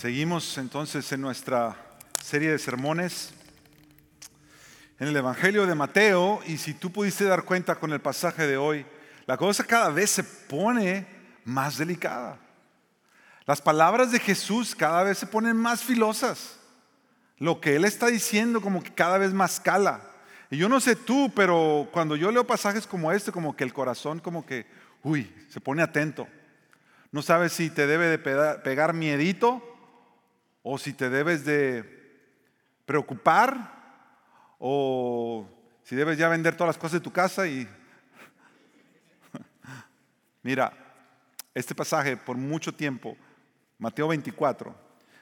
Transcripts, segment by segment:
Seguimos entonces en nuestra serie de sermones en el Evangelio de Mateo y si tú pudiste dar cuenta con el pasaje de hoy, la cosa cada vez se pone más delicada. Las palabras de Jesús cada vez se ponen más filosas. Lo que Él está diciendo como que cada vez más cala. Y yo no sé tú, pero cuando yo leo pasajes como este, como que el corazón como que, uy, se pone atento. No sabes si te debe de pegar miedito o si te debes de preocupar o si debes ya vender todas las cosas de tu casa y... Mira, este pasaje por mucho tiempo, Mateo 24,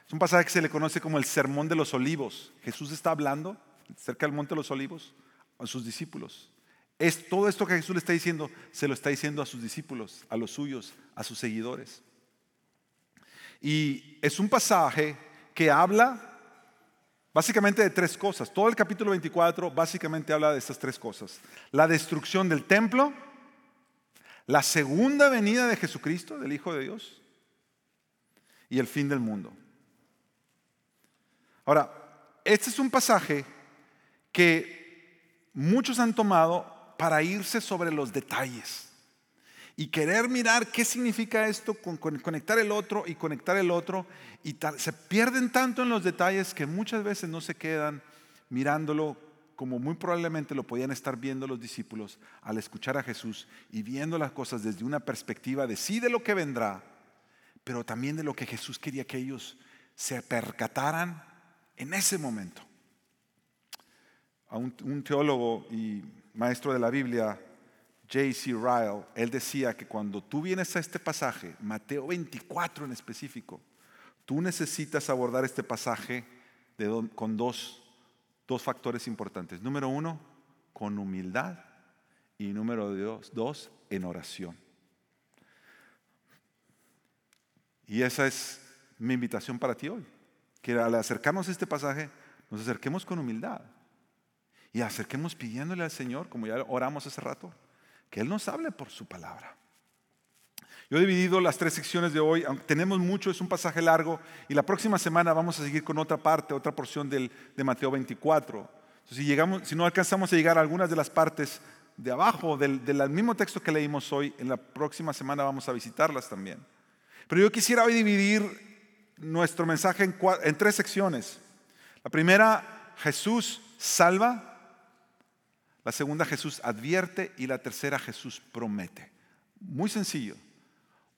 es un pasaje que se le conoce como el Sermón de los Olivos. Jesús está hablando cerca del Monte de los Olivos a sus discípulos. Es todo esto que Jesús le está diciendo, se lo está diciendo a sus discípulos, a los suyos, a sus seguidores. Y es un pasaje que habla básicamente de tres cosas. Todo el capítulo 24 básicamente habla de estas tres cosas. La destrucción del templo, la segunda venida de Jesucristo, del Hijo de Dios, y el fin del mundo. Ahora, este es un pasaje que muchos han tomado para irse sobre los detalles y querer mirar qué significa esto, con, conectar el otro y conectar el otro, y se pierden tanto en los detalles que muchas veces no se quedan mirándolo como muy probablemente lo podían estar viendo los discípulos al escuchar a Jesús y viendo las cosas desde una perspectiva de sí de lo que vendrá, pero también de lo que Jesús quería que ellos se percataran en ese momento. A un teólogo y maestro de la Biblia, J.C. Ryle, él decía que cuando tú vienes a este pasaje, Mateo 24 en específico, tú necesitas abordar este pasaje con dos, dos factores importantes. Número uno, con humildad y número dos, dos, en oración. Y esa es mi invitación para ti hoy, que al acercarnos a este pasaje, nos acerquemos con humildad y acerquemos pidiéndole al Señor, como ya oramos hace rato, que Él nos hable por su palabra. Yo he dividido las tres secciones de hoy, tenemos mucho, es un pasaje largo, y la próxima semana vamos a seguir con otra parte, otra porción del, de Mateo 24. si, llegamos, si no alcanzamos a llegar a algunas de las partes de abajo del, del mismo texto que leímos hoy, en la próxima semana vamos a visitarlas también. Pero yo quisiera hoy dividir nuestro mensaje en, en tres secciones. La primera, Jesús salva. La segunda Jesús advierte y la tercera Jesús promete. Muy sencillo.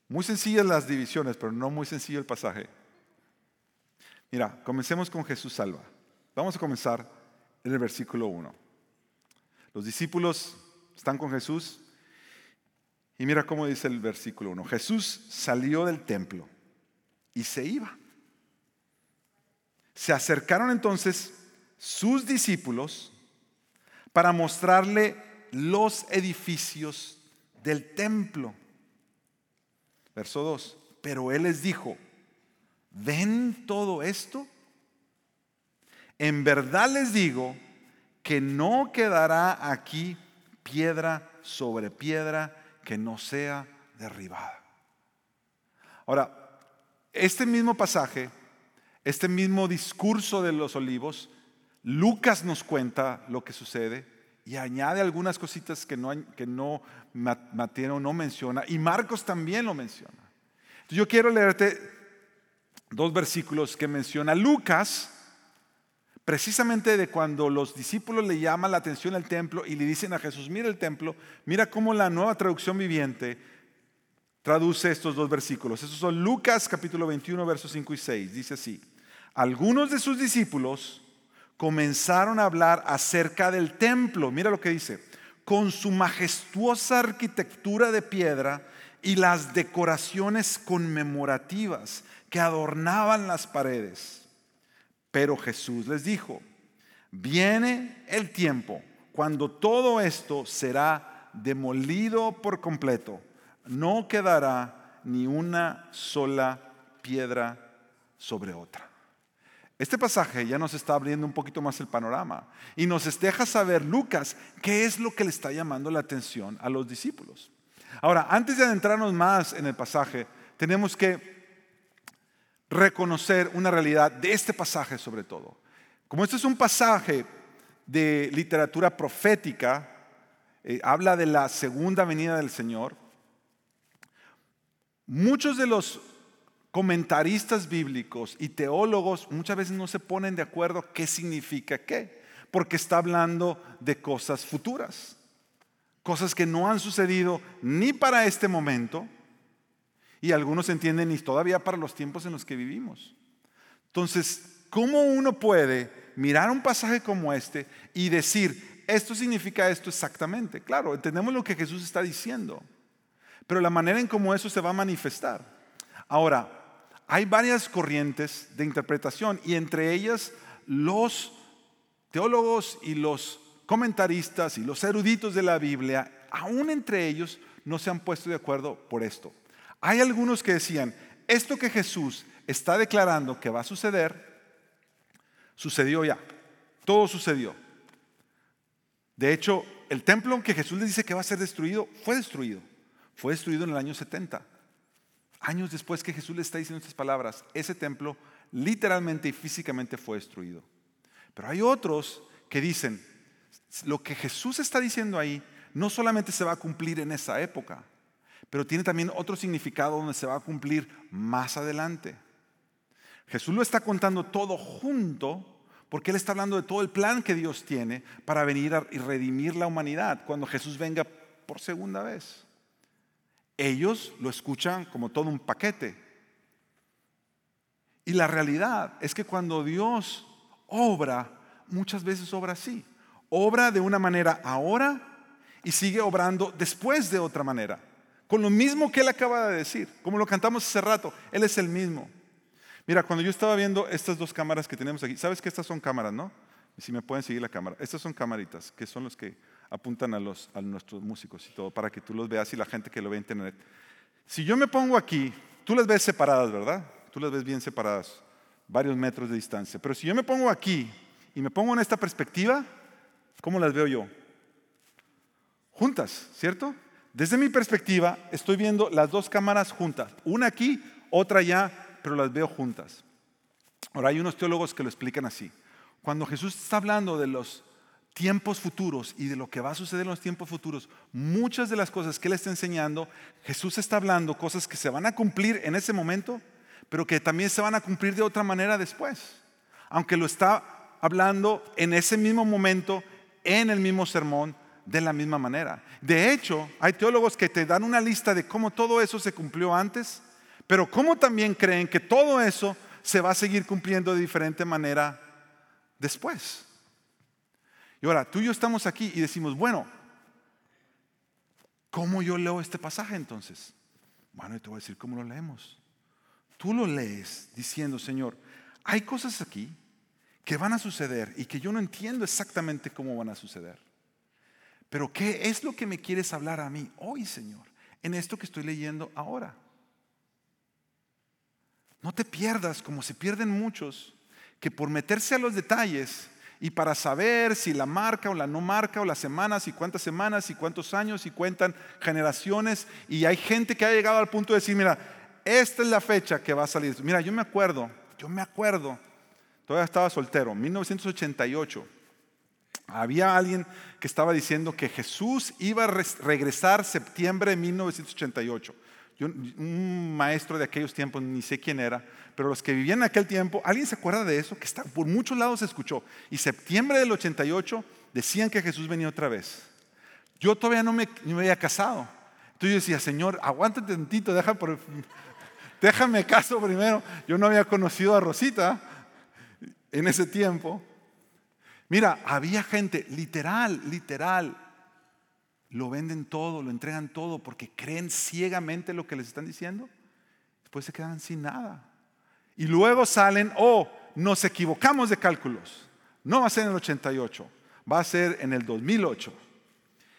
Muy sencillas las divisiones, pero no muy sencillo el pasaje. Mira, comencemos con Jesús salva. Vamos a comenzar en el versículo 1. Los discípulos están con Jesús y mira cómo dice el versículo 1. Jesús salió del templo y se iba. Se acercaron entonces sus discípulos para mostrarle los edificios del templo. Verso 2. Pero él les dijo, ¿ven todo esto? En verdad les digo que no quedará aquí piedra sobre piedra que no sea derribada. Ahora, este mismo pasaje, este mismo discurso de los olivos, Lucas nos cuenta lo que sucede y añade algunas cositas que no, que no no menciona y Marcos también lo menciona. yo quiero leerte dos versículos que menciona Lucas, precisamente de cuando los discípulos le llaman la atención al templo y le dicen a Jesús, mira el templo, mira cómo la nueva traducción viviente traduce estos dos versículos. Esos son Lucas capítulo 21, versos 5 y 6. Dice así, algunos de sus discípulos comenzaron a hablar acerca del templo. Mira lo que dice, con su majestuosa arquitectura de piedra y las decoraciones conmemorativas que adornaban las paredes. Pero Jesús les dijo, viene el tiempo cuando todo esto será demolido por completo. No quedará ni una sola piedra sobre otra. Este pasaje ya nos está abriendo un poquito más el panorama y nos deja saber Lucas qué es lo que le está llamando la atención a los discípulos. Ahora, antes de adentrarnos más en el pasaje, tenemos que reconocer una realidad de este pasaje sobre todo. Como este es un pasaje de literatura profética, eh, habla de la segunda venida del Señor, muchos de los comentaristas bíblicos y teólogos muchas veces no se ponen de acuerdo qué significa qué, porque está hablando de cosas futuras, cosas que no han sucedido ni para este momento, y algunos entienden ni todavía para los tiempos en los que vivimos. Entonces, ¿cómo uno puede mirar un pasaje como este y decir, esto significa esto exactamente? Claro, entendemos lo que Jesús está diciendo, pero la manera en cómo eso se va a manifestar. Ahora, hay varias corrientes de interpretación y entre ellas los teólogos y los comentaristas y los eruditos de la Biblia, aún entre ellos, no se han puesto de acuerdo por esto. Hay algunos que decían, esto que Jesús está declarando que va a suceder, sucedió ya, todo sucedió. De hecho, el templo que Jesús le dice que va a ser destruido, fue destruido. Fue destruido en el año 70. Años después que Jesús le está diciendo estas palabras, ese templo literalmente y físicamente fue destruido. Pero hay otros que dicen, lo que Jesús está diciendo ahí no solamente se va a cumplir en esa época, pero tiene también otro significado donde se va a cumplir más adelante. Jesús lo está contando todo junto porque Él está hablando de todo el plan que Dios tiene para venir y redimir la humanidad cuando Jesús venga por segunda vez. Ellos lo escuchan como todo un paquete. Y la realidad es que cuando Dios obra, muchas veces obra así. Obra de una manera ahora y sigue obrando después de otra manera con lo mismo que él acaba de decir, como lo cantamos hace rato, él es el mismo. Mira, cuando yo estaba viendo estas dos cámaras que tenemos aquí, sabes que estas son cámaras, ¿no? Si me pueden seguir la cámara. Estas son camaritas, que son los que apuntan a, los, a nuestros músicos y todo, para que tú los veas y la gente que lo ve en internet. Si yo me pongo aquí, tú las ves separadas, ¿verdad? Tú las ves bien separadas, varios metros de distancia. Pero si yo me pongo aquí y me pongo en esta perspectiva, ¿cómo las veo yo? Juntas, ¿cierto? Desde mi perspectiva, estoy viendo las dos cámaras juntas, una aquí, otra allá, pero las veo juntas. Ahora hay unos teólogos que lo explican así. Cuando Jesús está hablando de los tiempos futuros y de lo que va a suceder en los tiempos futuros, muchas de las cosas que Él está enseñando, Jesús está hablando cosas que se van a cumplir en ese momento, pero que también se van a cumplir de otra manera después. Aunque lo está hablando en ese mismo momento, en el mismo sermón, de la misma manera. De hecho, hay teólogos que te dan una lista de cómo todo eso se cumplió antes, pero cómo también creen que todo eso se va a seguir cumpliendo de diferente manera después. Y ahora, tú y yo estamos aquí y decimos, bueno, ¿cómo yo leo este pasaje entonces? Bueno, y te voy a decir cómo lo leemos. Tú lo lees diciendo, Señor, hay cosas aquí que van a suceder y que yo no entiendo exactamente cómo van a suceder. Pero ¿qué es lo que me quieres hablar a mí hoy, Señor? En esto que estoy leyendo ahora. No te pierdas como se pierden muchos, que por meterse a los detalles y para saber si la marca o la no marca o las semanas y cuántas semanas y cuántos años y cuentan generaciones y hay gente que ha llegado al punto de decir, mira, esta es la fecha que va a salir. Mira, yo me acuerdo, yo me acuerdo, todavía estaba soltero, 1988 había alguien que estaba diciendo que Jesús iba a regresar septiembre de 1988. Un maestro de aquellos tiempos, ni sé quién era, pero los que vivían en aquel tiempo, ¿alguien se acuerda de eso? Que está, por muchos lados se escuchó. Y septiembre del 88 decían que Jesús venía otra vez. Yo todavía no me, había casado. Entonces yo decía, Señor, aguántate tantito, deja déjame caso primero. Yo no había conocido a Rosita en ese tiempo. Mira, había gente, literal, literal, lo venden todo, lo entregan todo porque creen ciegamente lo que les están diciendo. Después se quedan sin nada. Y luego salen, oh, nos equivocamos de cálculos. No va a ser en el 88, va a ser en el 2008.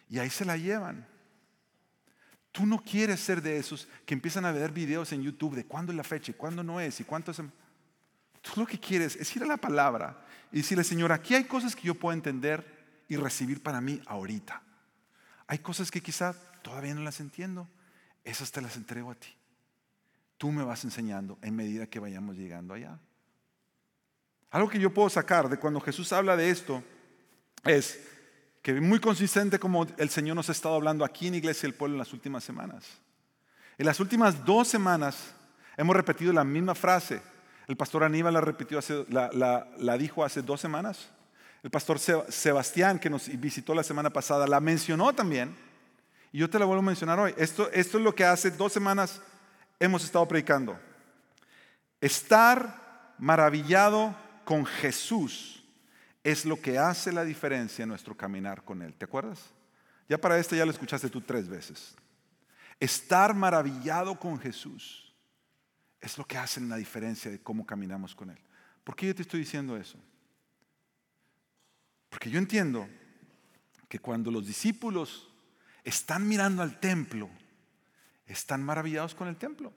Y ahí se la llevan. Tú no quieres ser de esos que empiezan a ver videos en YouTube de cuándo es la fecha y cuándo no es y cuánto es. Tú lo que quieres es ir a la palabra y decirle, Señor, aquí hay cosas que yo puedo entender y recibir para mí ahorita. Hay cosas que quizá todavía no las entiendo. Esas te las entrego a ti. tú me vas enseñando en medida que vayamos llegando allá. Algo que yo puedo sacar de cuando Jesús habla de esto es que muy consistente como el Señor nos ha estado hablando aquí en Iglesia del Pueblo en las últimas semanas. En las últimas dos semanas hemos repetido la misma frase. El pastor Aníbal la repitió la, dijo hace dos semanas. El pastor Sebastián, que nos visitó la semana pasada, la mencionó también. Y yo te la vuelvo a mencionar hoy. Esto, esto es lo que hace dos semanas hemos estado predicando. Estar maravillado con Jesús es lo que hace la diferencia en nuestro caminar con Él. ¿Te acuerdas? Ya para esto ya lo escuchaste tú tres veces. Estar maravillado con Jesús es lo que hace la diferencia de cómo caminamos con Él. ¿Por qué yo te estoy diciendo eso? Porque yo entiendo que cuando los discípulos están mirando al templo, están maravillados con el templo.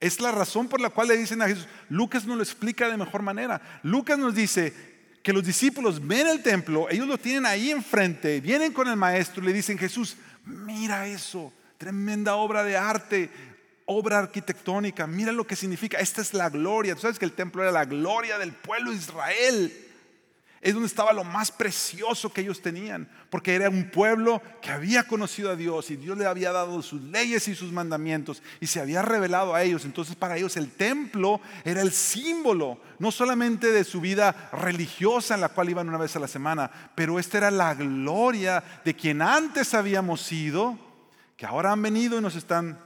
Es la razón por la cual le dicen a Jesús, Lucas nos lo explica de mejor manera. Lucas nos dice que los discípulos ven el templo, ellos lo tienen ahí enfrente, vienen con el maestro y le dicen, Jesús, mira eso, tremenda obra de arte, obra arquitectónica, mira lo que significa, esta es la gloria. Tú sabes que el templo era la gloria del pueblo de Israel. Es donde estaba lo más precioso que ellos tenían, porque era un pueblo que había conocido a Dios y Dios le había dado sus leyes y sus mandamientos y se había revelado a ellos. Entonces para ellos el templo era el símbolo, no solamente de su vida religiosa en la cual iban una vez a la semana, pero esta era la gloria de quien antes habíamos sido, que ahora han venido y nos están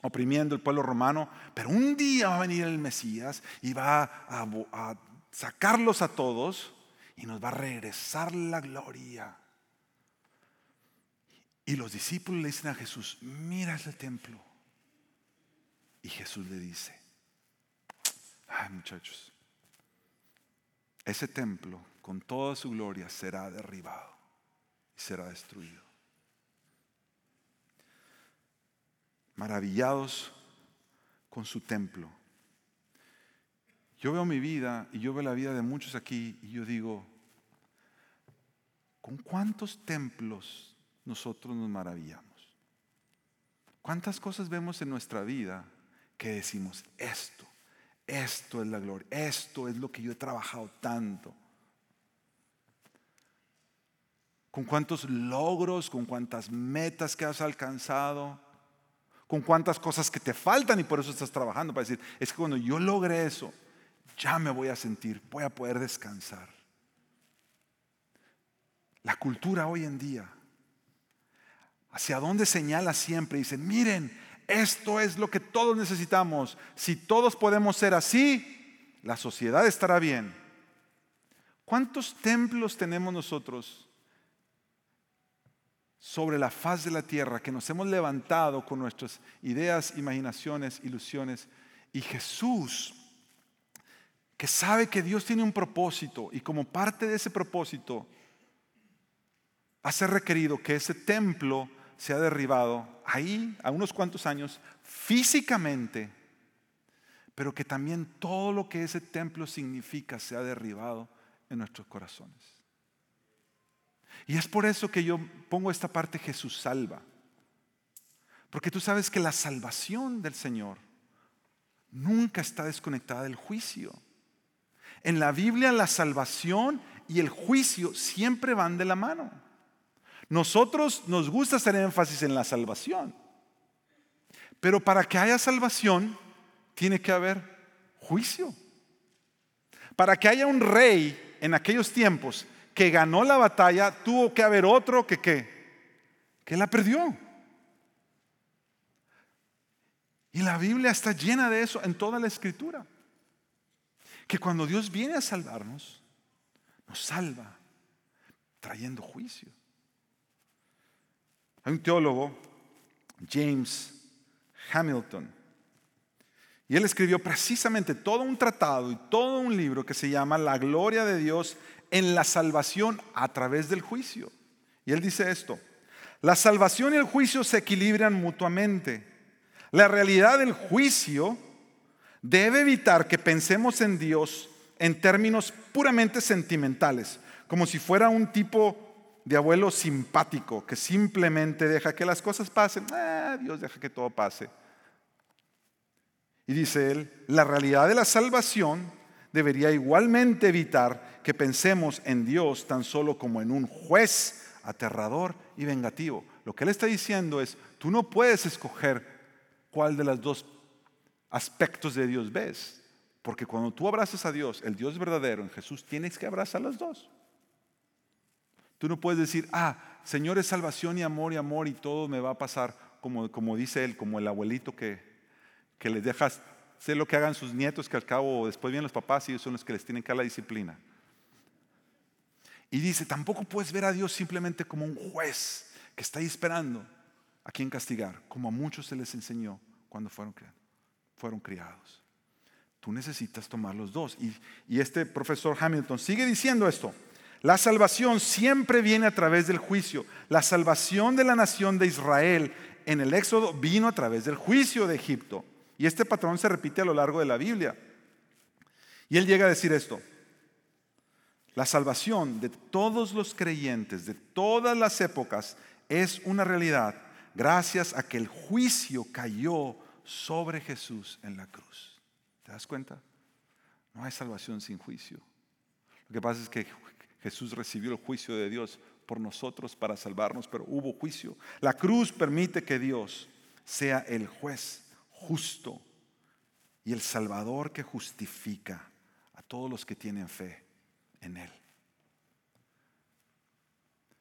oprimiendo el pueblo romano, pero un día va a venir el Mesías y va a, a sacarlos a todos y nos va a regresar la gloria. Y los discípulos le dicen a Jesús, mira ese templo. Y Jesús le dice, ay muchachos, ese templo con toda su gloria será derribado y será destruido. Maravillados con su templo yo veo mi vida y yo veo la vida de muchos aquí y yo digo, ¿con cuántos templos nosotros nos maravillamos? ¿Cuántas cosas vemos en nuestra vida que decimos, esto, esto es la gloria, esto es lo que yo he trabajado tanto? ¿Con cuántos logros, con cuántas metas que has alcanzado? ¿Con cuántas cosas que te faltan y por eso estás trabajando? Para decir, es que cuando yo logre eso, ya me voy a sentir, voy a poder descansar. La cultura hoy en día, hacia dónde señala siempre, dicen, miren, esto es lo que todos necesitamos. Si todos podemos ser así, la sociedad estará bien. ¿Cuántos templos tenemos nosotros sobre la faz de la tierra que nos hemos levantado con nuestras ideas, imaginaciones, ilusiones? Y Jesús que sabe que Dios tiene un propósito y como parte de ese propósito hace requerido que ese templo sea derribado ahí a unos cuantos años físicamente, pero que también todo lo que ese templo significa sea derribado en nuestros corazones. Y es por eso que yo pongo esta parte Jesús salva. Porque tú sabes que la salvación del Señor nunca está desconectada del juicio. En la Biblia la salvación y el juicio siempre van de la mano. Nosotros nos gusta hacer énfasis en la salvación. Pero para que haya salvación tiene que haber juicio. Para que haya un rey en aquellos tiempos que ganó la batalla, tuvo que haber otro que que la perdió. Y la Biblia está llena de eso en toda la escritura que cuando Dios viene a salvarnos, nos salva trayendo juicio. Hay un teólogo, James Hamilton, y él escribió precisamente todo un tratado y todo un libro que se llama La gloria de Dios en la salvación a través del juicio. Y él dice esto, la salvación y el juicio se equilibran mutuamente. La realidad del juicio debe evitar que pensemos en Dios en términos puramente sentimentales, como si fuera un tipo de abuelo simpático que simplemente deja que las cosas pasen. Ah, Dios deja que todo pase. Y dice él, la realidad de la salvación debería igualmente evitar que pensemos en Dios tan solo como en un juez aterrador y vengativo. Lo que él está diciendo es, tú no puedes escoger cuál de los dos aspectos de Dios ves, porque cuando tú abrazas a Dios, el Dios verdadero en Jesús, tienes que abrazar los dos. Tú no puedes decir, ah, Señor es salvación y amor y amor y todo me va a pasar, como, como dice él, como el abuelito que, que les dejas sé lo que hagan sus nietos, que al cabo después vienen los papás y ellos son los que les tienen que dar la disciplina. Y dice, tampoco puedes ver a Dios simplemente como un juez que está esperando a quien castigar, como a muchos se les enseñó cuando fueron, fueron criados. Tú necesitas tomar los dos. Y, y este profesor Hamilton sigue diciendo esto. La salvación siempre viene a través del juicio. La salvación de la nación de Israel en el Éxodo vino a través del juicio de Egipto. Y este patrón se repite a lo largo de la Biblia. Y él llega a decir esto. La salvación de todos los creyentes, de todas las épocas, es una realidad gracias a que el juicio cayó sobre Jesús en la cruz. ¿Te das cuenta? No hay salvación sin juicio. Lo que pasa es que Jesús recibió el juicio de Dios por nosotros para salvarnos, pero hubo juicio. La cruz permite que Dios sea el juez justo y el Salvador que justifica a todos los que tienen fe en Él.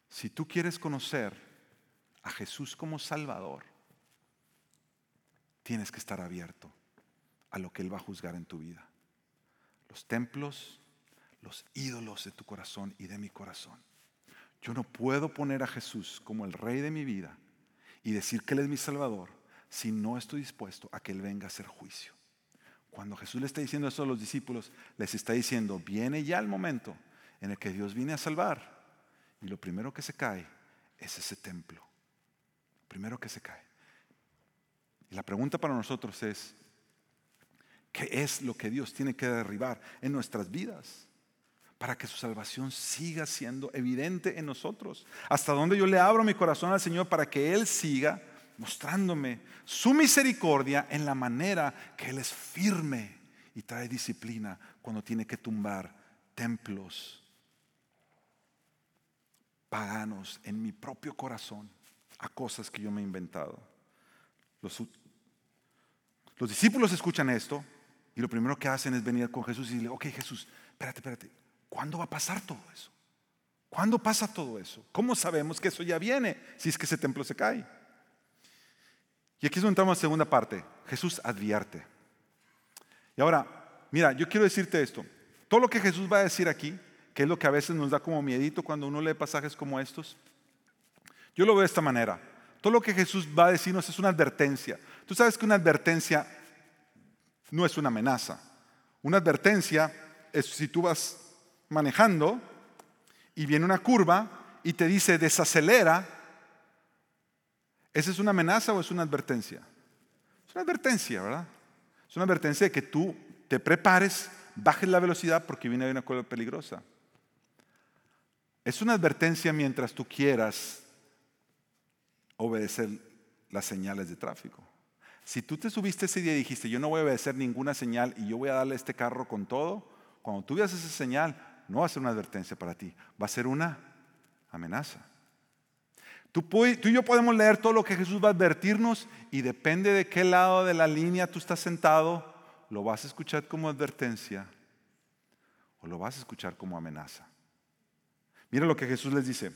Si tú quieres conocer a Jesús como Salvador, tienes que estar abierto a lo que Él va a juzgar en tu vida. Los templos, los ídolos de tu corazón y de mi corazón. Yo no puedo poner a Jesús como el rey de mi vida y decir que Él es mi Salvador si no estoy dispuesto a que Él venga a hacer juicio. Cuando Jesús le está diciendo eso a los discípulos, les está diciendo, viene ya el momento en el que Dios viene a salvar. Y lo primero que se cae es ese templo. Primero que se cae. Y la pregunta para nosotros es, ¿qué es lo que Dios tiene que derribar en nuestras vidas? Para que su salvación siga siendo evidente en nosotros. Hasta donde yo le abro mi corazón al Señor para que Él siga mostrándome su misericordia en la manera que Él es firme y trae disciplina cuando tiene que tumbar templos paganos en mi propio corazón a cosas que yo me he inventado. Los, los discípulos escuchan esto y lo primero que hacen es venir con Jesús y decirle, ok Jesús, espérate, espérate, ¿cuándo va a pasar todo eso? ¿Cuándo pasa todo eso? ¿Cómo sabemos que eso ya viene si es que ese templo se cae? Y aquí es donde entramos a la segunda parte. Jesús advierte. Y ahora, mira, yo quiero decirte esto. Todo lo que Jesús va a decir aquí, que es lo que a veces nos da como miedito cuando uno lee pasajes como estos, yo lo veo de esta manera. Todo lo que Jesús va a decirnos es una advertencia. Tú sabes que una advertencia no es una amenaza. Una advertencia es si tú vas manejando y viene una curva y te dice desacelera, ¿Esa es una amenaza o es una advertencia? Es una advertencia, ¿verdad? Es una advertencia de que tú te prepares, bajes la velocidad porque viene una curva peligrosa. Es una advertencia mientras tú quieras obedecer las señales de tráfico. Si tú te subiste ese día y dijiste, yo no voy a obedecer ninguna señal y yo voy a darle este carro con todo, cuando tú veas esa señal, no va a ser una advertencia para ti, va a ser una amenaza. Tú, y yo podemos leer todo lo que Jesús va a advertirnos y depende de qué lado de la línea tú estás sentado, lo vas a escuchar como advertencia o lo vas a escuchar como amenaza. Mira lo que Jesús les dice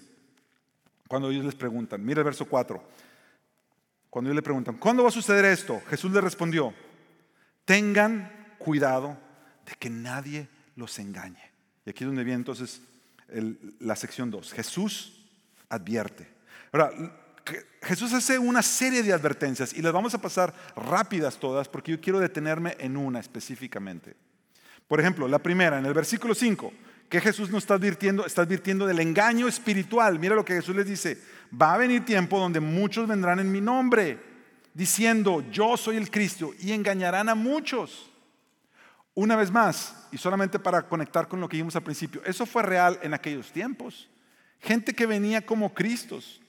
cuando ellos les preguntan. Mira el verso 4. Cuando ellos le preguntan, ¿cuándo va a suceder esto? Jesús les respondió, tengan cuidado de que nadie los engañe. Y aquí es donde viene entonces la sección 2. Jesús advierte. Ahora, Jesús hace una serie de advertencias y las vamos a pasar rápidas todas porque yo quiero detenerme en una específicamente. Por ejemplo, la primera, en el versículo 5, que Jesús nos está advirtiendo, está advirtiendo del engaño espiritual. Mira lo que Jesús les dice, va a venir tiempo donde muchos vendrán en mi nombre, diciendo, yo soy el Cristo, y engañarán a muchos. Una vez más, y solamente para conectar con lo que vimos al principio, eso fue real en aquellos tiempos. Gente que venía como Cristos,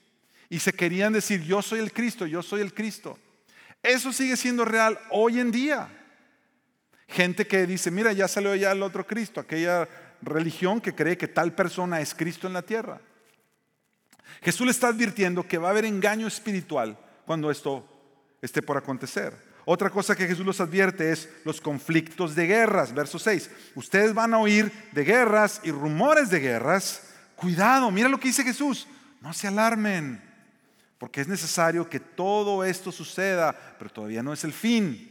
y se querían decir, yo soy el Cristo, yo soy el Cristo. Eso sigue siendo real hoy en día. Gente que dice, mira, ya salió ya el otro Cristo, aquella religión que cree que tal persona es Cristo en la tierra. Jesús le está advirtiendo que va a haber engaño espiritual cuando esto esté por acontecer. Otra cosa que Jesús los advierte es los conflictos de guerras. Verso 6. Ustedes van a oír de guerras y rumores de guerras. Cuidado, mira lo que dice Jesús. No se alarmen, porque es necesario que todo esto suceda, pero todavía no es el fin.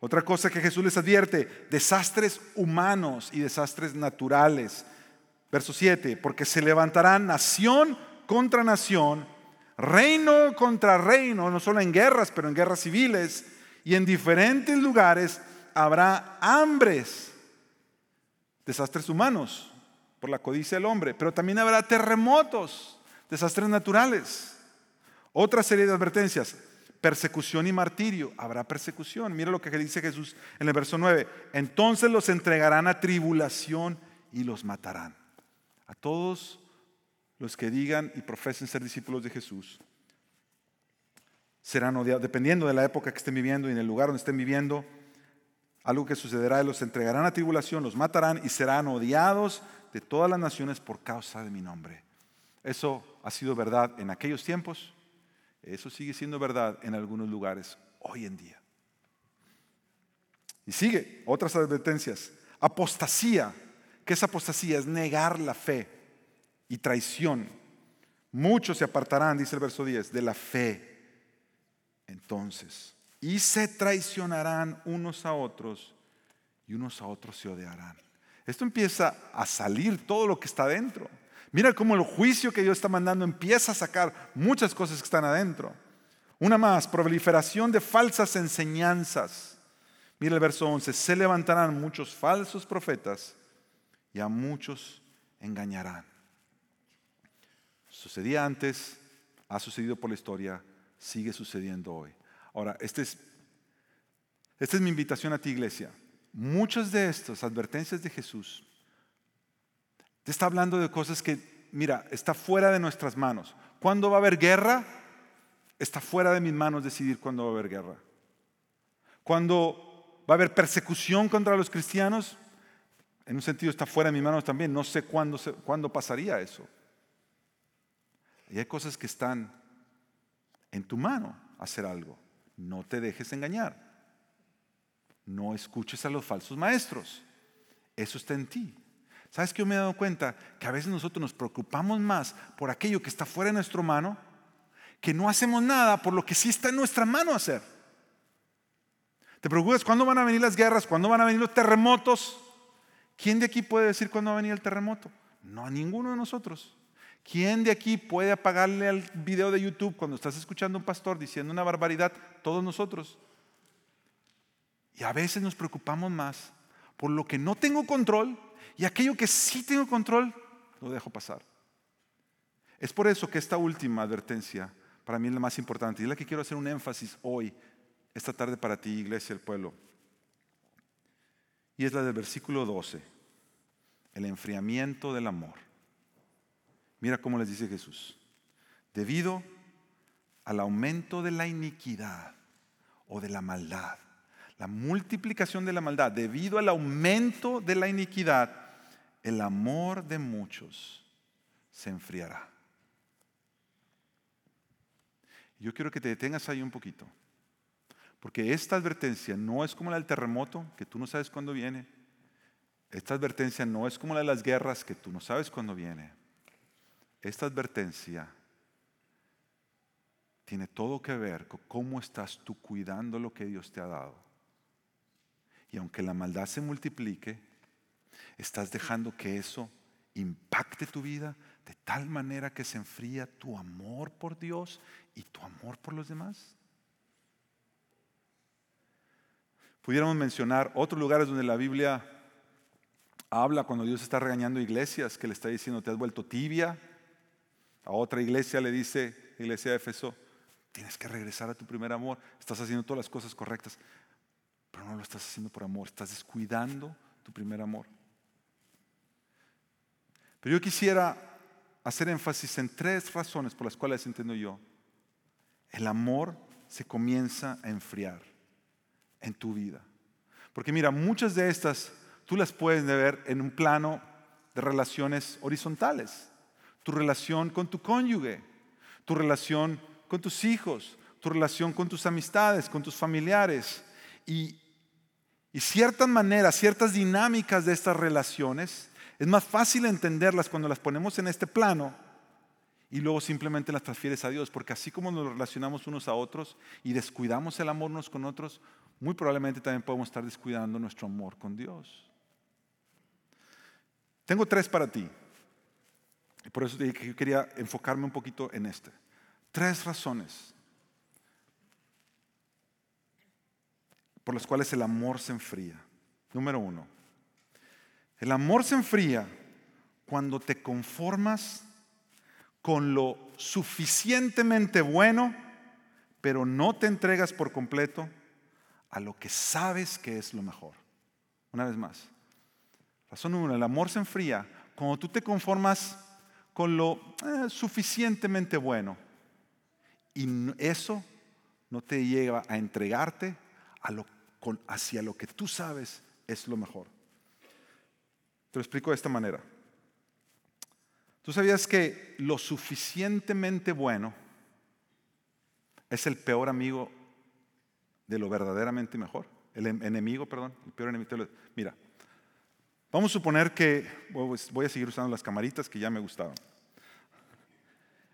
Otra cosa que Jesús les advierte, desastres humanos y desastres naturales. Verso 7, porque se levantarán nación contra nación, reino contra reino, no solo en guerras, pero en guerras civiles y en diferentes lugares habrá hambres, desastres humanos por la codicia del hombre, pero también habrá terremotos, desastres naturales. Otra serie de advertencias, persecución y martirio. Habrá persecución. Mira lo que dice Jesús en el verso 9. Entonces los entregarán a tribulación y los matarán. A todos los que digan y profesen ser discípulos de Jesús serán odiados, dependiendo de la época que estén viviendo y en el lugar donde estén viviendo. Algo que sucederá, los entregarán a tribulación, los matarán y serán odiados de todas las naciones por causa de mi nombre. Eso ha sido verdad en aquellos tiempos, eso sigue siendo verdad en algunos lugares hoy en día. Y sigue otras advertencias. Apostasía. ¿Qué es apostasía? Es negar la fe y traición. Muchos se apartarán, dice el verso 10, de la fe entonces, y se traicionarán unos a otros y unos a otros se odiarán. Esto empieza a salir todo lo que está adentro. Mira cómo el juicio que Dios está mandando empieza a sacar muchas cosas que están adentro. Una más, proliferación de falsas enseñanzas. Mira el verso 11, se levantarán muchos falsos profetas y a muchos engañarán. Sucedía antes, ha sucedido por la historia, sigue sucediendo hoy. Ahora, este esta es mi invitación a ti, iglesia. Muchas de estas advertencias de Jesús te está hablando de cosas que, mira, está fuera de nuestras manos. ¿Cuándo va a haber guerra? Está fuera de mis manos decidir cuándo va a haber guerra. ¿Cuándo va a haber persecución contra los cristianos? En un sentido está fuera de mis manos también. No sé cuándo, cuándo pasaría eso. Y hay cosas que están en tu mano hacer algo. No te dejes engañar. No escuches a los falsos maestros. Eso está en ti. ¿Sabes que yo me he dado cuenta? Que a veces nosotros nos preocupamos más por aquello que está fuera de nuestra mano, que no hacemos nada por lo que sí está en nuestra mano hacer. ¿Te preocupas cuándo van a venir las guerras? ¿Cuándo van a venir los terremotos? ¿Quién de aquí puede decir cuándo va a venir el terremoto? No, ninguno de nosotros. ¿Quién de aquí puede apagarle al video de YouTube cuando estás escuchando a un pastor diciendo una barbaridad? Todos nosotros. Y a veces nos preocupamos más por lo que no tengo control y aquello que sí tengo control, lo dejo pasar. Es por eso que esta última advertencia para mí es la más importante y es la que quiero hacer un énfasis hoy, esta tarde para ti, iglesia del pueblo. Y es la del versículo 12, el enfriamiento del amor. Mira cómo les dice Jesús. Debido al aumento de la iniquidad o de la maldad, la multiplicación de la maldad, debido al aumento de la iniquidad, el amor de muchos se enfriará. Yo quiero que te detengas ahí un poquito, porque esta advertencia no es como la del terremoto, que tú no sabes cuándo viene. Esta advertencia no es como la de las guerras, que tú no sabes cuándo viene. Esta advertencia tiene todo que ver con cómo estás tú cuidando lo que Dios te ha dado. Y aunque la maldad se multiplique, estás dejando que eso impacte tu vida de tal manera que se enfría tu amor por Dios y tu amor por los demás. Pudiéramos mencionar otros lugares donde la Biblia habla cuando Dios está regañando iglesias, que le está diciendo, te has vuelto tibia, a otra iglesia le dice, iglesia de Efeso, tienes que regresar a tu primer amor. Estás haciendo todas las cosas correctas, pero no lo estás haciendo por amor. Estás descuidando tu primer amor. Pero yo quisiera hacer énfasis en tres razones por las cuales entiendo yo. El amor se comienza a enfriar en tu vida. Porque mira, muchas de estas tú las puedes ver en un plano de relaciones horizontales. Tu relación con tu cónyuge, tu relación con tus hijos, tu relación con tus amistades, con tus familiares. Y, y ciertas maneras, ciertas dinámicas de estas relaciones, es más fácil entenderlas cuando las ponemos en este plano y luego simplemente las transfieres a Dios, porque así como nos relacionamos unos a otros y descuidamos el amor unos con otros, muy probablemente también podemos estar descuidando nuestro amor con Dios. Tengo tres para ti. Por eso dije que yo quería enfocarme un poquito en este. Tres razones por las cuales el amor se enfría. Número uno, el amor se enfría cuando te conformas con lo suficientemente bueno, pero no te entregas por completo a lo que sabes que es lo mejor. Una vez más. Razón número uno, el amor se enfría cuando tú te conformas con lo eh, suficientemente bueno y eso no te lleva a entregarte a lo, hacia lo que tú sabes es lo mejor. Te lo explico de esta manera. ¿Tú sabías que lo suficientemente bueno es el peor amigo de lo verdaderamente mejor? El enemigo, perdón, el peor enemigo. Mira, vamos a suponer que pues, voy a seguir usando las camaritas que ya me gustaban.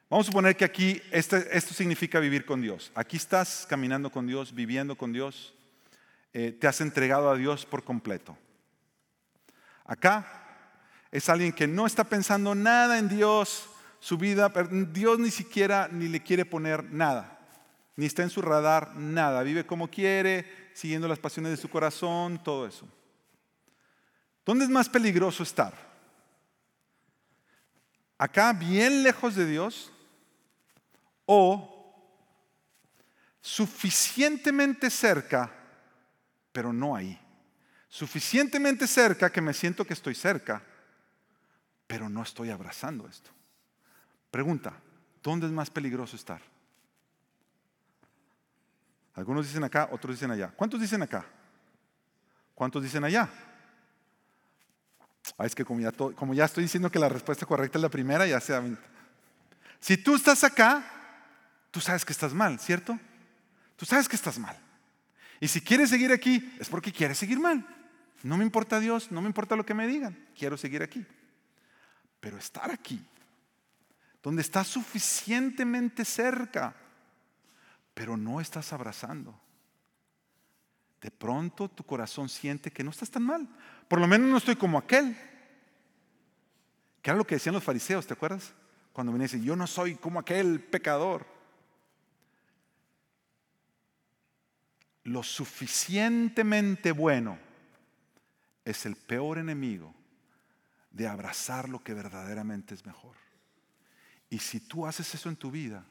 Vamos a suponer que aquí este, esto significa vivir con Dios. Aquí estás caminando con Dios, viviendo con Dios, eh, te has entregado a Dios por completo. Acá es alguien que no está pensando nada en Dios, su vida, Dios ni siquiera ni le quiere poner nada, ni está en su radar nada, vive como quiere, siguiendo las pasiones de su corazón, todo eso. ¿Dónde es más peligroso estar? ¿Acá bien lejos de Dios o suficientemente cerca, pero no ahí? Suficientemente cerca que me siento que estoy cerca, pero no estoy abrazando esto. Pregunta, ¿dónde es más peligroso estar? Algunos dicen acá, otros dicen allá. ¿Cuántos dicen acá? ¿Cuántos dicen allá? Es que como ya, como ya, estoy diciendo que la respuesta correcta es la primera, ya sea... Si tú estás acá, tú sabes que estás mal, ¿cierto? Tú sabes que estás mal. Y si quieres seguir aquí, es porque quieres seguir mal. No me importa Dios, no me importa lo que me digan, quiero seguir aquí. Pero estar aquí, donde estás suficientemente cerca, pero no estás abrazando. De pronto tu corazón siente que no estás tan mal. Por lo menos no estoy como aquel. Que era lo que decían los fariseos, ¿te acuerdas? Cuando venían y decían, yo no soy como aquel pecador. Lo suficientemente bueno es el peor enemigo de abrazar lo que verdaderamente es mejor. Y si tú haces eso en tu vida,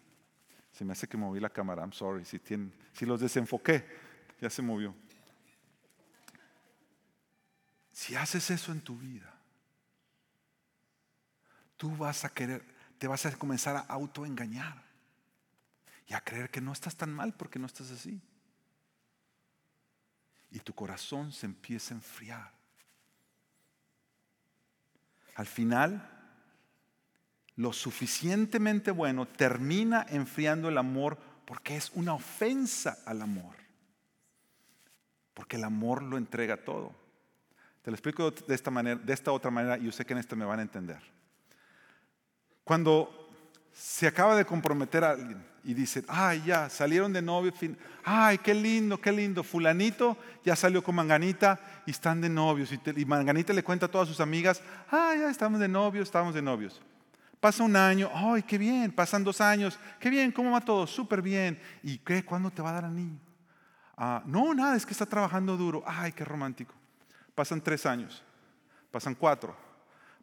se me hace que moví la cámara, I'm sorry, si, los desenfoqué, ya se movió. Si haces eso en tu vida, tú vas a querer, te vas a comenzar a autoengañar y a creer que no estás tan mal porque no estás así. Y tu corazón se empieza a enfriar. Al final, lo suficientemente bueno termina enfriando el amor porque es una ofensa al amor. Porque el amor lo entrega todo. Te lo explico de esta manera, de esta otra manera y yo sé que en esto me van a entender. Cuando se acaba de comprometer a alguien y dice, ay, ya, salieron de novio, ay, qué lindo, qué lindo, fulanito ya salió con Manganita y están de novios. Y, Manganita le cuenta a todas sus amigas, ay, ya estamos de novios, estamos de novios. Pasa un año, ay, qué bien, pasan dos años, qué bien, ¿cómo va todo? Súper bien. ¿Y qué? ¿Cuándo te va a dar niño? Ah, no, nada, es que está trabajando duro. Ay, qué romántico. Pasan tres años, pasan cuatro,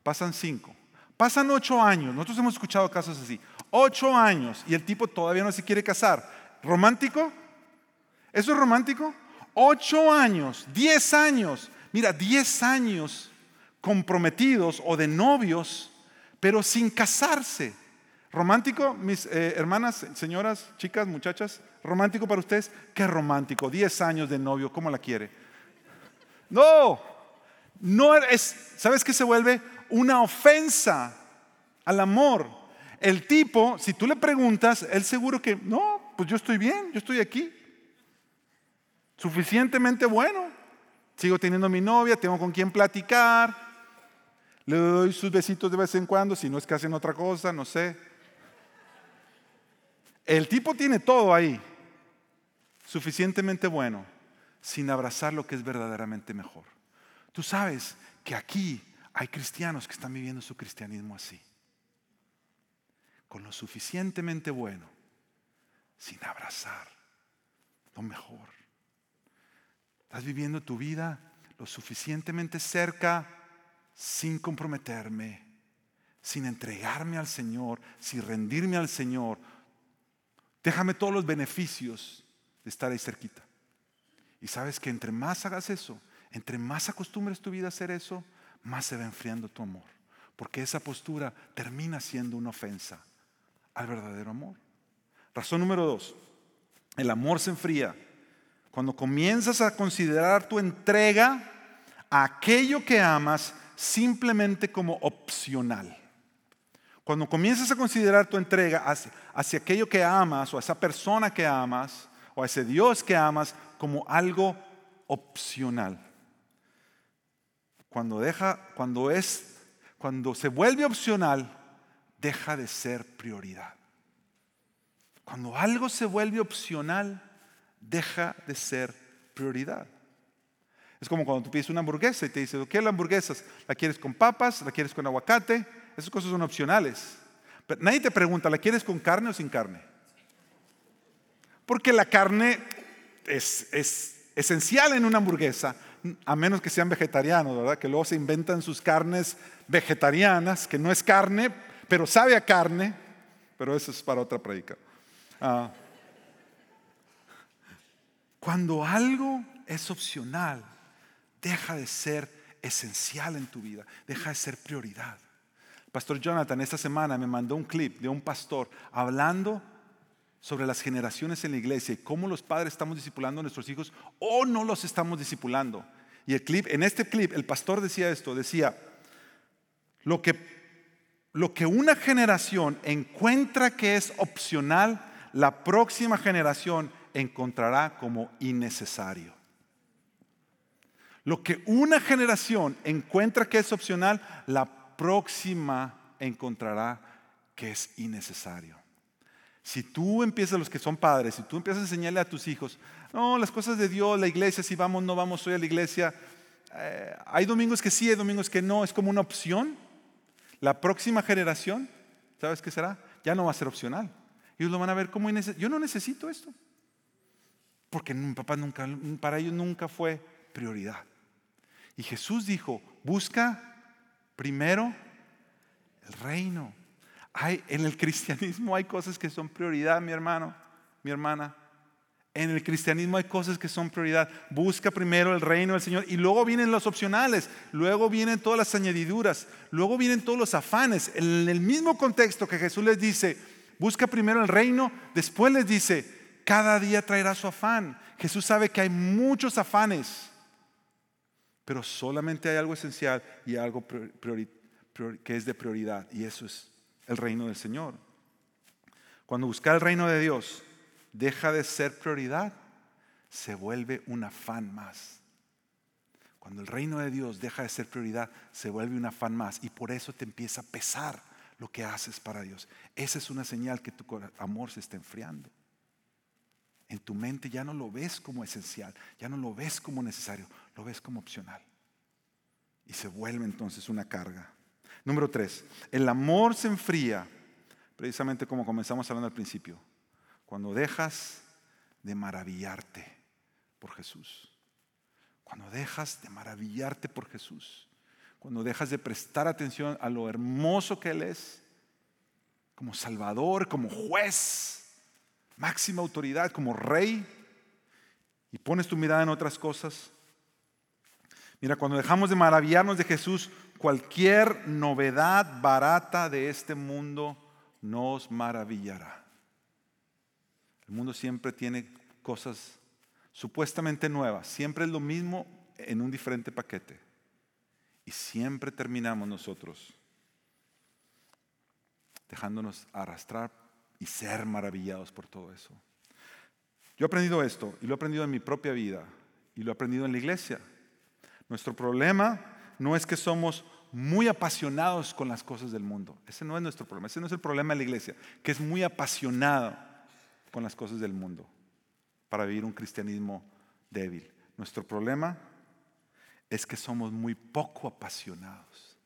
pasan cinco, Pasan ocho años, nosotros hemos escuchado casos así, ocho años y el tipo todavía no se quiere casar. ¿Romántico? ¿Eso es romántico? Ocho años, diez años, mira, diez años comprometidos o de novios, pero sin casarse. ¿Romántico, mis eh, hermanas, señoras, chicas, muchachas? ¿Romántico para ustedes? Qué romántico, diez años de novio, ¿cómo la quiere? No, no es, ¿sabes qué se vuelve? Una ofensa al amor. El tipo, si tú le preguntas, él seguro que, no, pues yo estoy bien, yo estoy aquí. Suficientemente bueno. Sigo teniendo mi novia, tengo con quien platicar. Le doy sus besitos de vez en cuando, si no es que hacen otra cosa, no sé. El tipo tiene todo ahí, suficientemente bueno, sin abrazar lo que es verdaderamente mejor. Tú sabes que aquí hay cristianos que están viviendo su cristianismo así, con lo suficientemente bueno, sin abrazar lo mejor. Estás viviendo tu vida lo suficientemente cerca sin comprometerme, sin entregarme al Señor, sin rendirme al Señor. Déjame todos los beneficios de estar ahí cerquita. Y sabes que entre más hagas eso, entre más acostumbres tu vida a hacer eso, más se va enfriando tu amor. Porque esa postura termina siendo una ofensa al verdadero amor. Razón número dos, el amor se enfría cuando comienzas a considerar tu entrega a aquello que amas simplemente como opcional. Cuando comienzas a considerar tu entrega hacia, aquello que amas o a esa persona que amas o a ese Dios que amas como algo opcional. Cuando deja, cuando es, cuando se vuelve opcional, deja de ser prioridad. Cuando algo se vuelve opcional, deja de ser prioridad. Es como cuando tú pides una hamburguesa y te dicen, ¿qué es la hamburguesa? ¿La quieres con papas? ¿La quieres con aguacate? Esas cosas son opcionales. Pero nadie te pregunta, ¿la quieres con carne o sin carne? Porque la carne es, es esencial en una hamburguesa, a menos que sean vegetarianos, ¿verdad? Que luego se inventan sus carnes vegetarianas, que no es carne, pero sabe a carne, pero eso es para otra predica. Ah. Cuando algo es opcional, deja de ser esencial en tu vida, deja de ser prioridad. Pastor Jonathan esta semana me mandó un clip de un pastor hablando sobre las generaciones en la iglesia y cómo los padres estamos discipulando a nuestros hijos o no los estamos discipulando. Y el clip, en este clip, el pastor decía esto, decía, lo que, lo que una generación encuentra que es opcional, la próxima generación encontrará como innecesario. Lo que una generación encuentra que es opcional, la próxima encontrará que es innecesario. Si tú empiezas, los que son padres, si tú empiezas a enseñarle a tus hijos, no, las cosas de Dios, la iglesia, si vamos, no vamos hoy a la iglesia, eh, hay domingos que sí, hay domingos que no, es como una opción. La próxima generación, ¿sabes qué será? Ya no va a ser opcional. Ellos lo van a ver como yo no necesito esto. Porque mi papá nunca, para ellos nunca fue prioridad. Y Jesús dijo, busca primero el reino. Hay, en el cristianismo hay cosas que son prioridad, mi hermano, mi hermana. En el cristianismo hay cosas que son prioridad. Busca primero el reino del Señor y luego vienen los opcionales, luego vienen todas las añadiduras, luego vienen todos los afanes. En el mismo contexto que Jesús les dice, busca primero el reino, después les dice, cada día traerá su afán. Jesús sabe que hay muchos afanes pero solamente hay algo esencial y algo que es de prioridad, y eso es el reino del Señor. Cuando buscar el reino de Dios deja de ser prioridad, se vuelve un afán más. Cuando el reino de Dios deja de ser prioridad, se vuelve un afán más. Y por eso te empieza a pesar lo que haces para Dios. Esa es una señal que tu amor se está enfriando. En tu mente ya no lo ves como esencial, ya no lo ves como necesario, lo ves como opcional. Y se vuelve entonces una carga. Número tres, el amor se enfría, precisamente como comenzamos hablando al principio, cuando dejas de maravillarte por Jesús. Cuando dejas de maravillarte por Jesús. Cuando dejas de prestar atención a lo hermoso que Él es, como Salvador, como juez, máxima autoridad, como rey, y pones tu mirada en otras cosas, Mira, cuando dejamos de maravillarnos de Jesús, cualquier novedad barata de este mundo nos maravillará. El mundo siempre tiene cosas supuestamente nuevas, siempre es lo mismo en un diferente paquete. Y siempre terminamos nosotros dejándonos arrastrar y ser maravillados por todo eso. Yo he aprendido esto y lo he aprendido en mi propia vida y lo he aprendido en la iglesia. Nuestro problema no es que somos muy apasionados con las cosas del mundo. Ese no es nuestro problema. Ese no es el problema de la iglesia, que es muy apasionado con las cosas del mundo para vivir un cristianismo débil. Nuestro problema es que somos muy poco apasionados,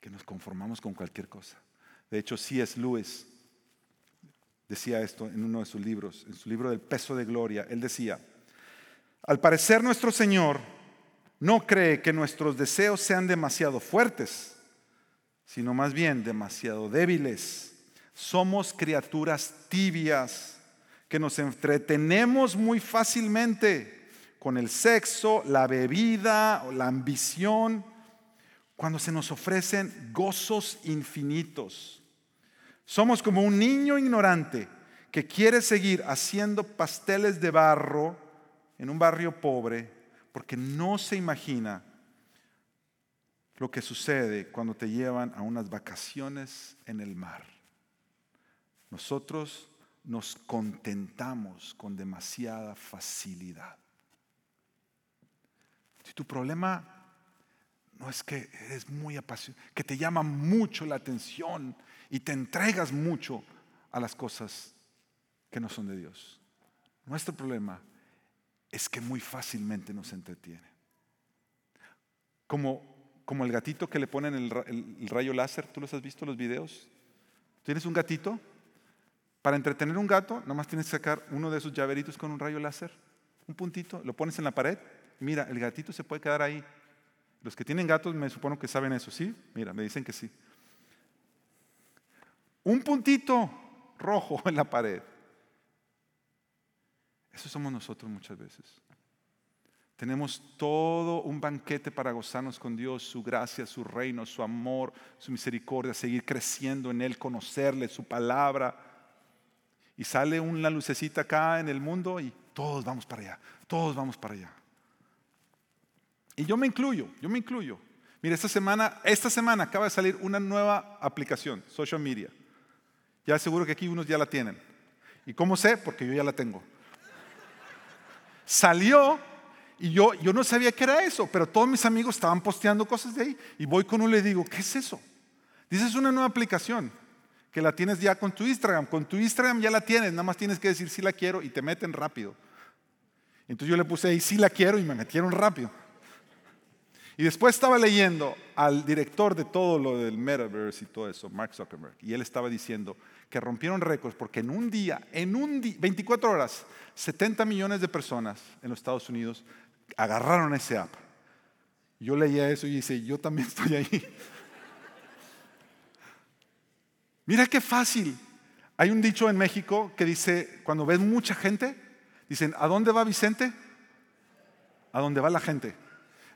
que nos conformamos con cualquier cosa. De hecho, C.S. Lewis decía esto en uno de sus libros, en su libro del peso de gloria. Él decía, al parecer nuestro Señor no cree que nuestros deseos sean demasiado fuertes, sino más bien demasiado débiles. Somos criaturas tibias que nos entretenemos muy fácilmente con el sexo, la bebida la ambición, cuando se nos ofrecen gozos infinitos. Somos como un niño ignorante que quiere seguir haciendo pasteles de barro en un barrio pobre porque no se imagina lo que sucede cuando te llevan a unas vacaciones en el mar. Nosotros nos contentamos con demasiada facilidad. Si tu problema no es que eres muy apasionado, que te llama mucho la atención y te entregas mucho a las cosas que no son de Dios. Nuestro problema es que muy fácilmente nos entretiene. Como, como el gatito que le ponen el, rayo láser, ¿tú los has visto los videos? ¿Tienes un gatito? Para entretener un gato, nomás tienes que sacar uno de esos llaveritos con un rayo láser, un puntito, lo pones en la pared, mira, el gatito se puede quedar ahí. Los que tienen gatos me supongo que saben eso, ¿sí? Mira, me dicen que sí. Un puntito rojo en la pared. Eso somos nosotros muchas veces. Tenemos todo un banquete para gozarnos con Dios, su gracia, su reino, su amor, su misericordia, seguir creciendo en Él, conocerle, su palabra. Y sale una lucecita acá en el mundo y todos vamos para allá, todos vamos para allá. Y yo me incluyo, yo me incluyo. Mira, esta semana, esta semana acaba de salir una nueva aplicación, social media. Ya seguro que aquí unos ya la tienen. ¿Y cómo sé? Porque yo ya la tengo salió y yo, yo no sabía qué era eso, pero todos mis amigos estaban posteando cosas de ahí. Y voy con uno y le digo, ¿qué es eso? Dice, es una nueva aplicación que la tienes ya con tu Instagram. Con tu Instagram ya la tienes, nada más tienes que decir sí la quiero y te meten rápido. Entonces yo le puse ahí sí la quiero y me metieron rápido. Y después estaba leyendo al director de todo lo del metaverse y todo eso, Mark Zuckerberg, y él estaba diciendo que rompieron récords porque en un día, en un día, 24 horas, 70 millones de personas en los Estados Unidos agarraron ese app. Yo leía eso y dice, yo también estoy ahí. Mira qué fácil. Hay un dicho en México que dice, cuando ves mucha gente, dicen, ¿a dónde va Vicente? A dónde va la gente.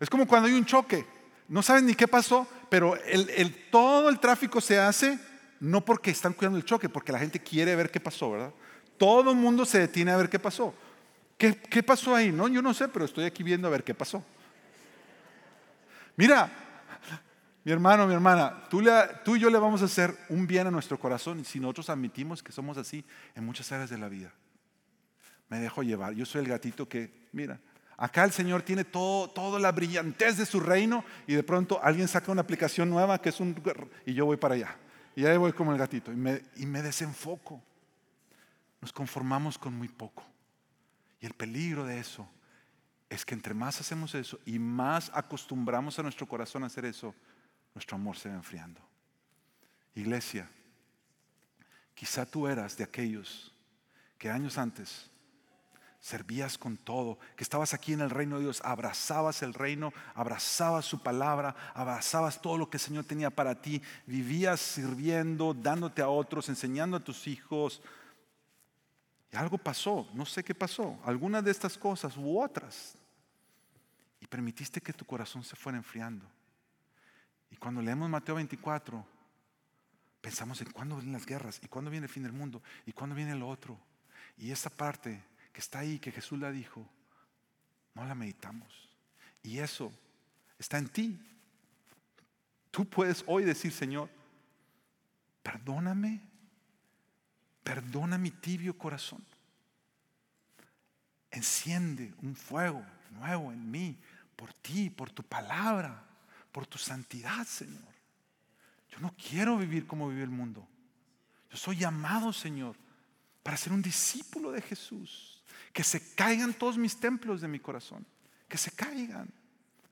Es como cuando hay un choque. No saben ni qué pasó, pero todo el tráfico se hace no porque están cuidando el choque, porque la gente quiere ver qué pasó, ¿verdad? Todo el mundo se detiene a ver qué pasó. ¿Qué, ¿Qué, pasó ahí? No, yo no sé, pero estoy aquí viendo a ver qué pasó. Mira, mi hermano, mi hermana, tú, tú y yo le vamos a hacer un bien a nuestro corazón si nosotros admitimos que somos así en muchas áreas de la vida. Me dejo llevar. Yo soy el gatito que, mira, acá el Señor tiene todo, toda la brillantez de su reino y de pronto alguien saca una aplicación nueva que es un... y yo voy para allá. Y ahí voy como el gatito y me, y me desenfoco. Nos conformamos con muy poco. Y el peligro de eso es que entre más hacemos eso y más acostumbramos a nuestro corazón a hacer eso, nuestro amor se va enfriando. Iglesia, quizá tú eras de aquellos que años antes servías con todo, que estabas aquí en el reino de Dios, abrazabas el reino, abrazabas su palabra, abrazabas todo lo que el Señor tenía para ti, vivías sirviendo, dándote a otros, enseñando a tus hijos. Y algo pasó, no sé qué pasó, algunas de estas cosas u otras. Y permitiste que tu corazón se fuera enfriando. Y cuando leemos Mateo 24, pensamos en cuándo vienen las guerras y cuándo viene el fin del mundo y cuándo viene lo otro. Y esa parte que está ahí, que Jesús la dijo, no la meditamos. Y eso está en ti. Tú puedes hoy decir, Señor, perdóname, perdona mi tibio corazón. Enciende un fuego nuevo en mí, por ti, por tu palabra, por tu santidad, Señor. Yo no quiero vivir como vive el mundo. Yo soy llamado, Señor, para ser un discípulo de Jesús. Que se caigan todos mis templos de mi corazón. Que se caigan.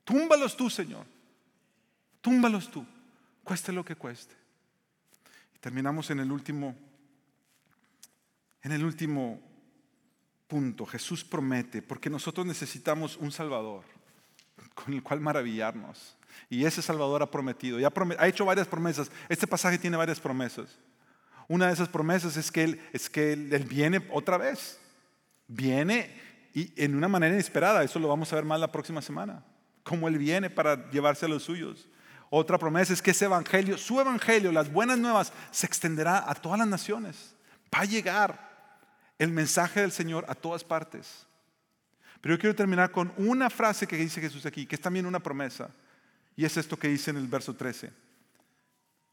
Túmbalos tú, Señor. Túmbalos tú. Cueste lo que cueste. Y terminamos en el último, en el último punto. Jesús promete, porque nosotros necesitamos un Salvador con el cual maravillarnos. Y ese Salvador ha prometido, y ha, hecho varias promesas. Este pasaje tiene varias promesas. Una de esas promesas es que Él, es que él, viene otra vez. Viene y en una manera inesperada. Eso lo vamos a ver más la próxima semana. Cómo Él viene para llevarse a los suyos. Otra promesa es que ese evangelio, su evangelio, las buenas nuevas, se extenderá a todas las naciones. Va a llegar el mensaje del Señor a todas partes. Pero yo quiero terminar con una frase que dice Jesús aquí, que es también una promesa. Y es esto que dice en el verso 13.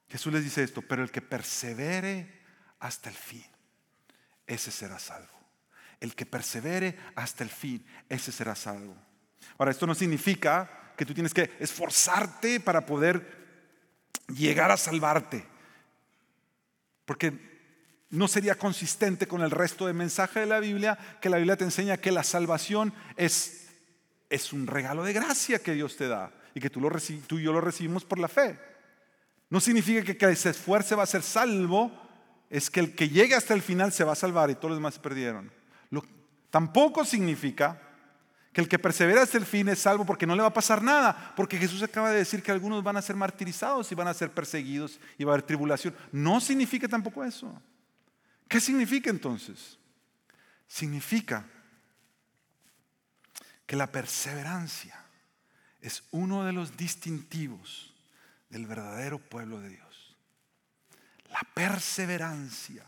Jesús les dice esto, pero el que persevere hasta el fin, ese será salvo. El que persevere hasta el fin, ese será salvo. Ahora, esto no significa que tú tienes que esforzarte para poder llegar a salvarte. Porque no sería consistente con el resto del mensaje de la Biblia, que la Biblia te enseña que la salvación es, es un regalo de gracia que Dios te da y que tú, lo tú y yo lo recibimos por la fe. No significa que, que se esfuerce va a ser salvo, es que el que llegue hasta el final se va a salvar y todos los demás se perdieron. Tampoco significa que el que persevera hasta el fin es salvo porque no le va a pasar nada, porque Jesús acaba de decir que algunos van a ser martirizados y van a ser perseguidos y va a haber tribulación. No significa tampoco eso. ¿Qué significa entonces? Significa que la perseverancia es uno de los distintivos del verdadero pueblo de Dios. La perseverancia.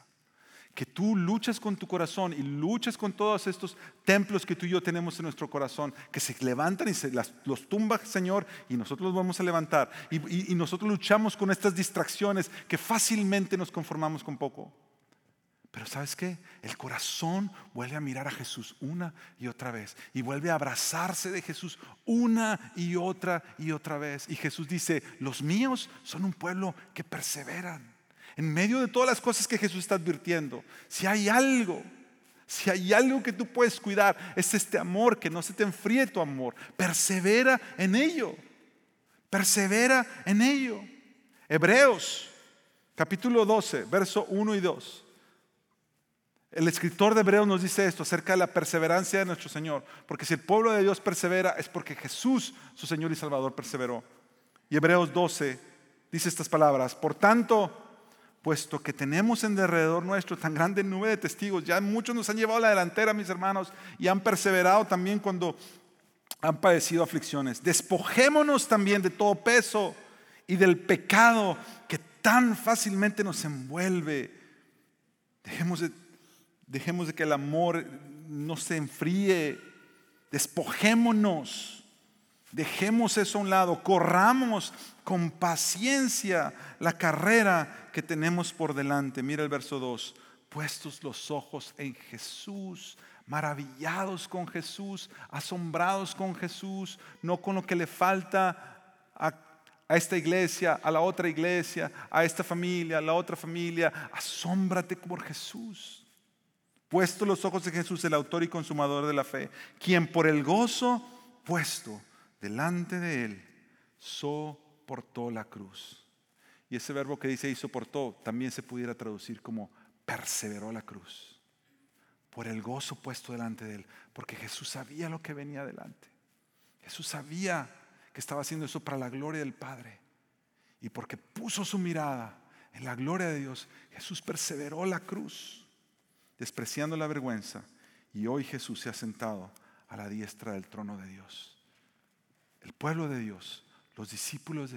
Que tú luchas con tu corazón y luchas con todos estos templos que tú y yo tenemos en nuestro corazón, que se levantan y se los tumba Señor y nosotros los vamos a levantar. Y, y nosotros luchamos con estas distracciones que fácilmente nos conformamos con poco. Pero ¿sabes qué? El corazón vuelve a mirar a Jesús una y otra vez y vuelve a abrazarse de Jesús una y otra y otra vez. Y Jesús dice, los míos son un pueblo que perseveran. En medio de todas las cosas que Jesús está advirtiendo, si hay algo, si hay algo que tú puedes cuidar, es este amor, que no se te enfríe tu amor. Persevera en ello. Persevera en ello. Hebreos, capítulo 12, verso 1 y 2. El escritor de Hebreos nos dice esto acerca de la perseverancia de nuestro Señor. Porque si el pueblo de Dios persevera es porque Jesús, su Señor y Salvador, perseveró. Y Hebreos 12 dice estas palabras. Por tanto, puesto que tenemos en derredor nuestro tan grande nube de testigos, ya muchos nos han llevado a la delantera, mis hermanos, y han perseverado también cuando han padecido aflicciones. Despojémonos también de todo peso y del pecado que tan fácilmente nos envuelve. Dejemos de Dejemos de que el amor no se enfríe. Despojémonos. Dejemos eso a un lado. Corramos con paciencia la carrera que tenemos por delante. Mira el verso 2. Puestos los ojos en Jesús, maravillados con Jesús, asombrados con Jesús, no con lo que le falta a, esta iglesia, a la otra iglesia, a esta familia, a la otra familia. Asómbrate por Jesús puesto los ojos en Jesús, el autor y consumador de la fe, quien por el gozo puesto delante de él soportó la cruz. Y ese verbo que dice y soportó también se pudiera traducir como perseveró la cruz. Por el gozo puesto delante de él, porque Jesús sabía lo que venía delante. Jesús sabía que estaba haciendo eso para la gloria del Padre. Y porque puso su mirada en la gloria de Dios, Jesús perseveró la cruz despreciando la vergüenza, y hoy Jesús se ha sentado a la diestra del trono de Dios. El pueblo de Dios, los discípulos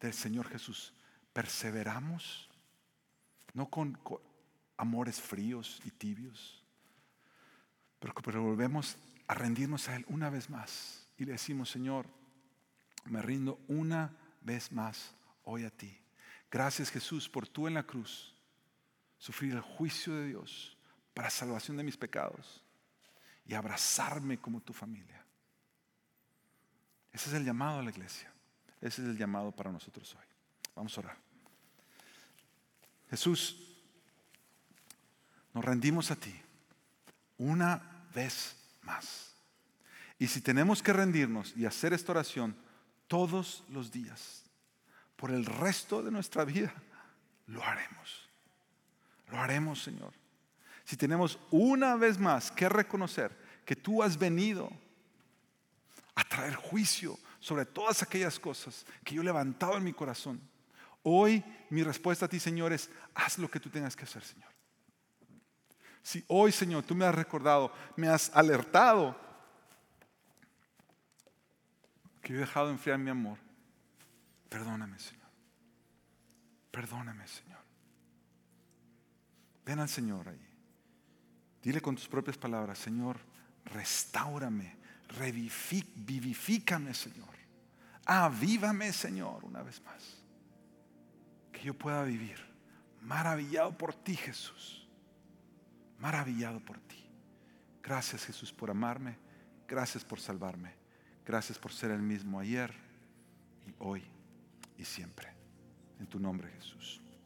del Señor Jesús, perseveramos, no con, amores fríos y tibios, pero, pero volvemos a rendirnos a Él una vez más. Y le decimos, Señor, me rindo una vez más hoy a ti. Gracias Jesús por tú en la cruz sufrir el juicio de Dios para salvación de mis pecados y abrazarme como tu familia. Ese es el llamado a la iglesia. Ese es el llamado para nosotros hoy. Vamos a orar. Jesús, nos rendimos a ti una vez más. Y si tenemos que rendirnos y hacer esta oración todos los días, por el resto de nuestra vida, lo haremos. Lo haremos, Señor. Si tenemos una vez más que reconocer que tú has venido a traer juicio sobre todas aquellas cosas que yo he levantado en mi corazón, hoy mi respuesta a ti, Señor, es haz lo que tú tengas que hacer, Señor. Si hoy, Señor, tú me has recordado, me has alertado que yo he dejado enfriar mi amor, perdóname, Señor. Perdóname, Señor. Ven al Señor ahí. Dile con tus propias palabras, Señor, restaurame, vivifícame, Señor. Avívame, Señor, una vez más. Que yo pueda vivir maravillado por ti, Jesús. Maravillado por ti. Gracias, Jesús, por amarme. Gracias por salvarme. Gracias por ser el mismo ayer y hoy y siempre. En tu nombre, Jesús.